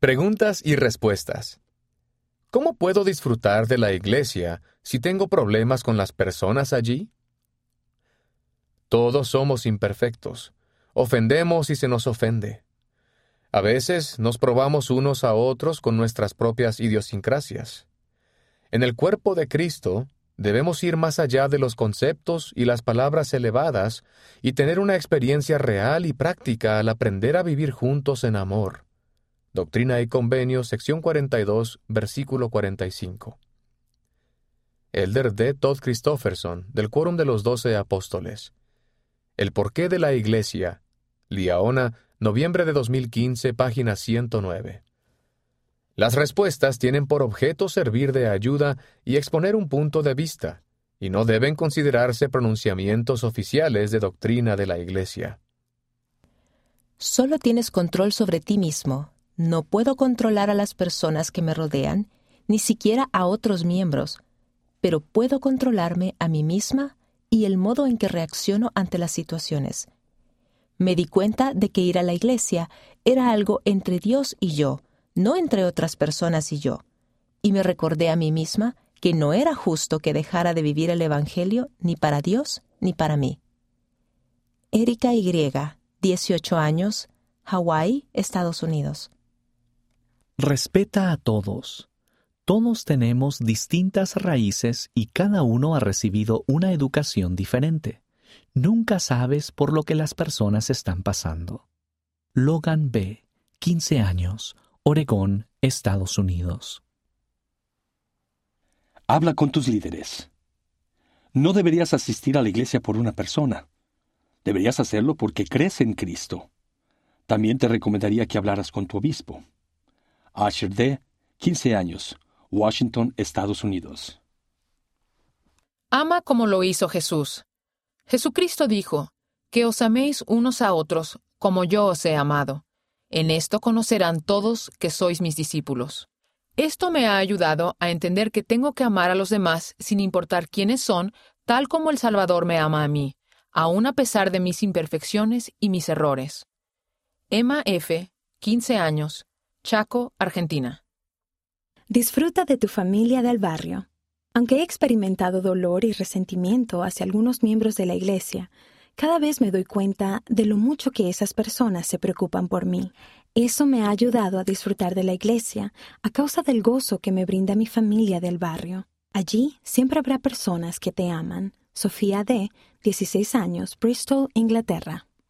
Preguntas y respuestas. ¿Cómo puedo disfrutar de la iglesia si tengo problemas con las personas allí? Todos somos imperfectos. Ofendemos y se nos ofende. A veces nos probamos unos a otros con nuestras propias idiosincrasias. En el cuerpo de Cristo debemos ir más allá de los conceptos y las palabras elevadas y tener una experiencia real y práctica al aprender a vivir juntos en amor. Doctrina y Convenio, sección 42, versículo 45. Elder D. Todd Christofferson, del Quórum de los Doce Apóstoles. El porqué de la Iglesia. Liaona, noviembre de 2015, página 109. Las respuestas tienen por objeto servir de ayuda y exponer un punto de vista, y no deben considerarse pronunciamientos oficiales de doctrina de la Iglesia. Solo tienes control sobre ti mismo. No puedo controlar a las personas que me rodean, ni siquiera a otros miembros, pero puedo controlarme a mí misma y el modo en que reacciono ante las situaciones. Me di cuenta de que ir a la iglesia era algo entre Dios y yo, no entre otras personas y yo, y me recordé a mí misma que no era justo que dejara de vivir el Evangelio ni para Dios ni para mí. Erika Y, 18 años, Hawái, Estados Unidos. Respeta a todos. Todos tenemos distintas raíces y cada uno ha recibido una educación diferente. Nunca sabes por lo que las personas están pasando. Logan B., 15 años, Oregón, Estados Unidos. Habla con tus líderes. No deberías asistir a la iglesia por una persona. Deberías hacerlo porque crees en Cristo. También te recomendaría que hablaras con tu obispo. Asher D., 15 años, Washington, Estados Unidos. Ama como lo hizo Jesús. Jesucristo dijo, que os améis unos a otros como yo os he amado. En esto conocerán todos que sois mis discípulos. Esto me ha ayudado a entender que tengo que amar a los demás sin importar quiénes son, tal como el Salvador me ama a mí, aun a pesar de mis imperfecciones y mis errores. Emma F., 15 años, Chaco, Argentina. Disfruta de tu familia del barrio. Aunque he experimentado dolor y resentimiento hacia algunos miembros de la Iglesia, cada vez me doy cuenta de lo mucho que esas personas se preocupan por mí. Eso me ha ayudado a disfrutar de la Iglesia a causa del gozo que me brinda mi familia del barrio. Allí siempre habrá personas que te aman. Sofía D., 16 años, Bristol, Inglaterra.